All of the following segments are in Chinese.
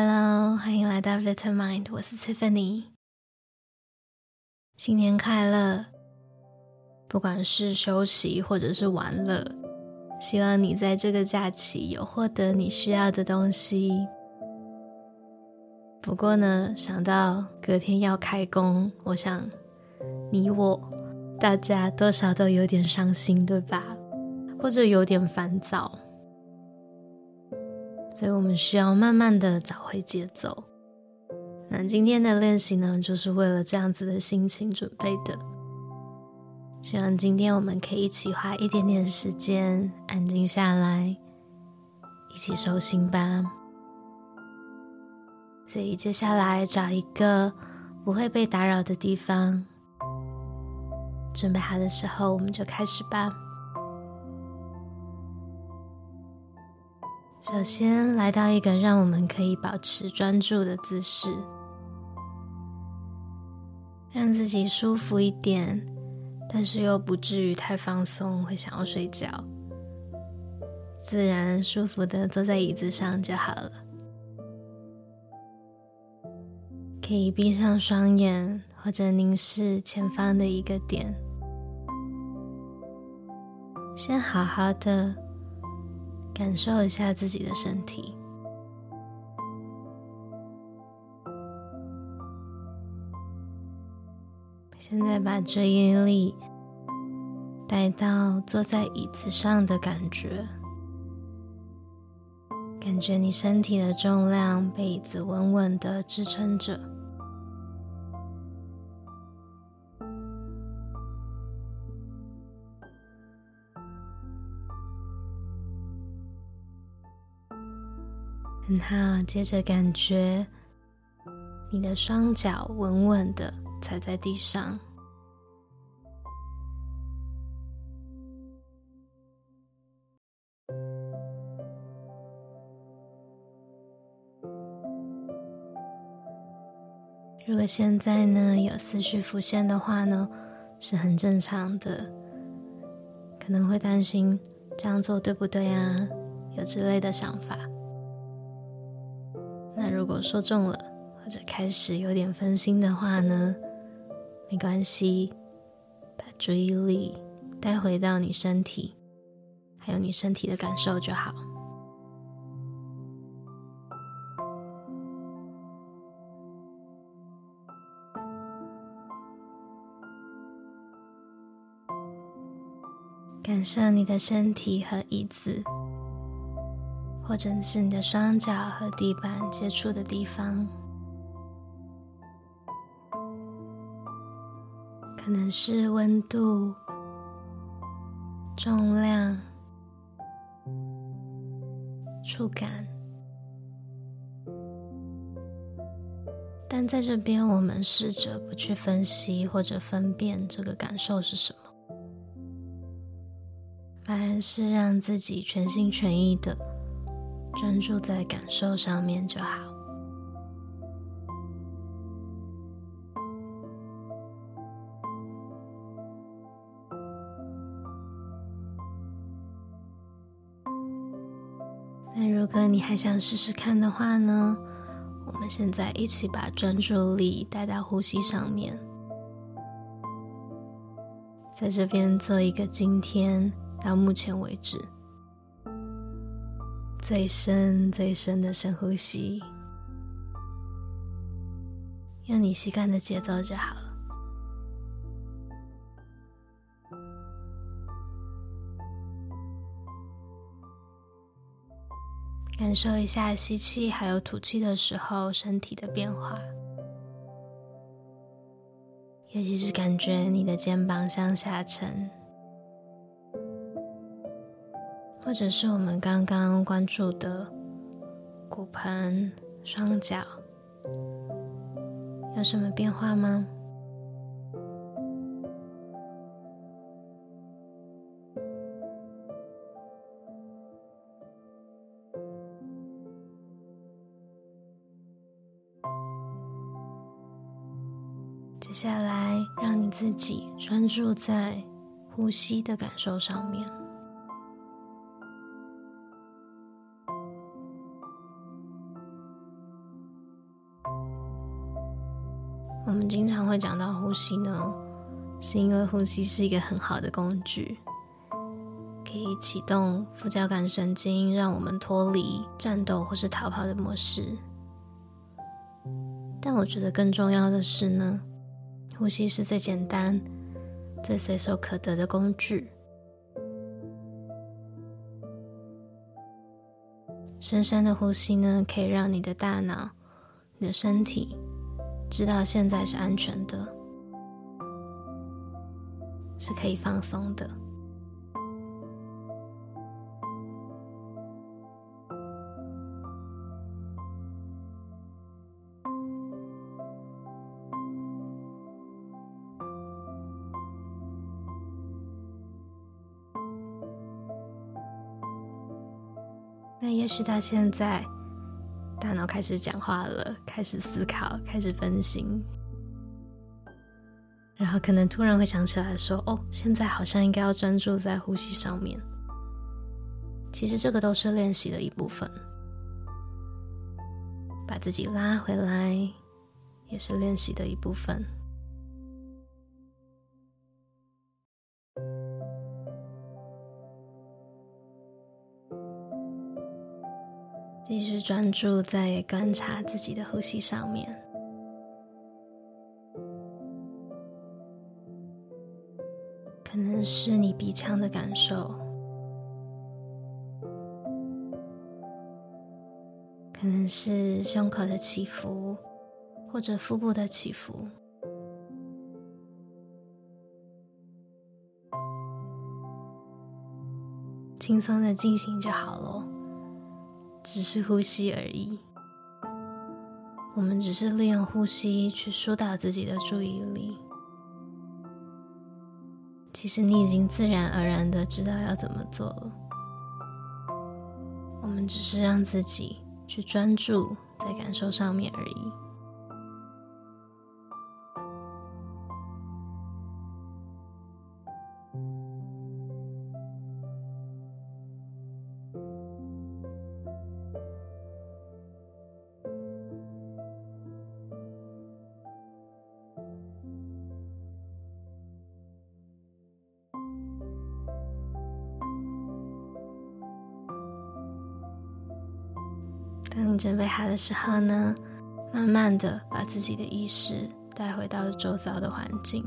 Hello，欢迎来到 Vitamind，我是 Tiffany。新年快乐！不管是休息或者是玩乐，希望你在这个假期有获得你需要的东西。不过呢，想到隔天要开工，我想你我大家多少都有点伤心，对吧？或者有点烦躁。所以我们需要慢慢的找回节奏。那今天的练习呢，就是为了这样子的心情准备的。希望今天我们可以一起花一点点时间，安静下来，一起收心吧。所以接下来找一个不会被打扰的地方，准备好的时候，我们就开始吧。首先来到一个让我们可以保持专注的姿势，让自己舒服一点，但是又不至于太放松，会想要睡觉。自然舒服的坐在椅子上就好了。可以闭上双眼，或者凝视前方的一个点，先好好的。感受一下自己的身体。现在把注意力带到坐在椅子上的感觉，感觉你身体的重量被椅子稳稳的支撑着。很好，接着感觉你的双脚稳稳的踩在地上。如果现在呢，有思绪浮现的话呢，是很正常的，可能会担心这样做对不对啊？有之类的想法。那如果说中了，或者开始有点分心的话呢，没关系，把注意力带回到你身体，还有你身体的感受就好。感受你的身体和椅子。或者是你的双脚和地板接触的地方，可能是温度、重量、触感。但在这边，我们试着不去分析或者分辨这个感受是什么，反而是让自己全心全意的。专注在感受上面就好。那如果你还想试试看的话呢，我们现在一起把专注力带到呼吸上面，在这边做一个今天到目前为止。最深、最深的深呼吸，用你习惯的节奏就好了。感受一下吸气还有吐气的时候身体的变化，尤其是感觉你的肩膀向下沉。或者是我们刚刚关注的骨盆、双脚，有什么变化吗？接下来，让你自己专注在呼吸的感受上面。我们经常会讲到呼吸呢，是因为呼吸是一个很好的工具，可以启动副交感神经，让我们脱离战斗或是逃跑的模式。但我觉得更重要的是呢，呼吸是最简单、最随手可得的工具。深深的呼吸呢，可以让你的大脑、你的身体知道现在是安全的，是可以放松的。那也许到现在，大脑开始讲话了，开始思考，开始分心，然后可能突然会想起来说：“哦，现在好像应该要专注在呼吸上面。”其实这个都是练习的一部分，把自己拉回来，也是练习的一部分。继续专注在观察自己的呼吸上面，可能是你鼻腔的感受，可能是胸口的起伏，或者腹部的起伏，轻松的进行就好了。只是呼吸而已，我们只是利用呼吸去疏导自己的注意力。其实你已经自然而然的知道要怎么做了，我们只是让自己去专注在感受上面而已。当你准备好的时候呢，慢慢的把自己的意识带回到周遭的环境，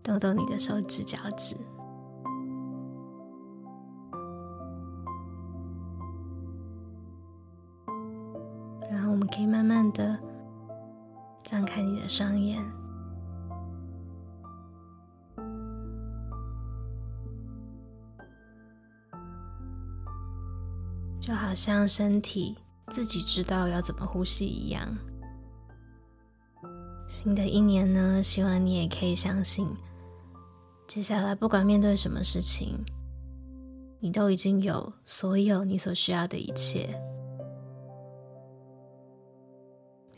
动动你的手指、脚趾，然后我们可以慢慢的张开你的双眼。就好像身体自己知道要怎么呼吸一样。新的一年呢，希望你也可以相信，接下来不管面对什么事情，你都已经有所有你所需要的一切。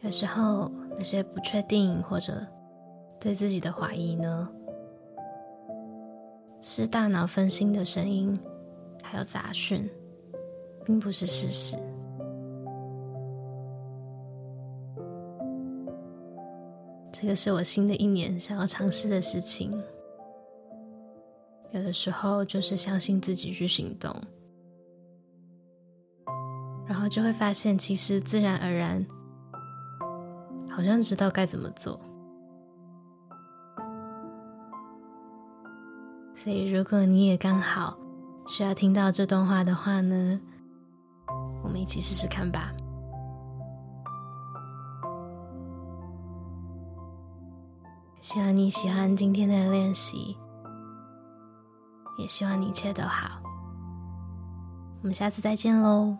有时候那些不确定或者对自己的怀疑呢，是大脑分心的声音，还有杂讯。并不是事实。这个是我新的一年想要尝试的事情。有的时候就是相信自己去行动，然后就会发现，其实自然而然，好像知道该怎么做。所以，如果你也刚好需要听到这段话的话呢，们一起试试看吧。希望你喜欢今天的练习，也希望你一切都好。我们下次再见喽。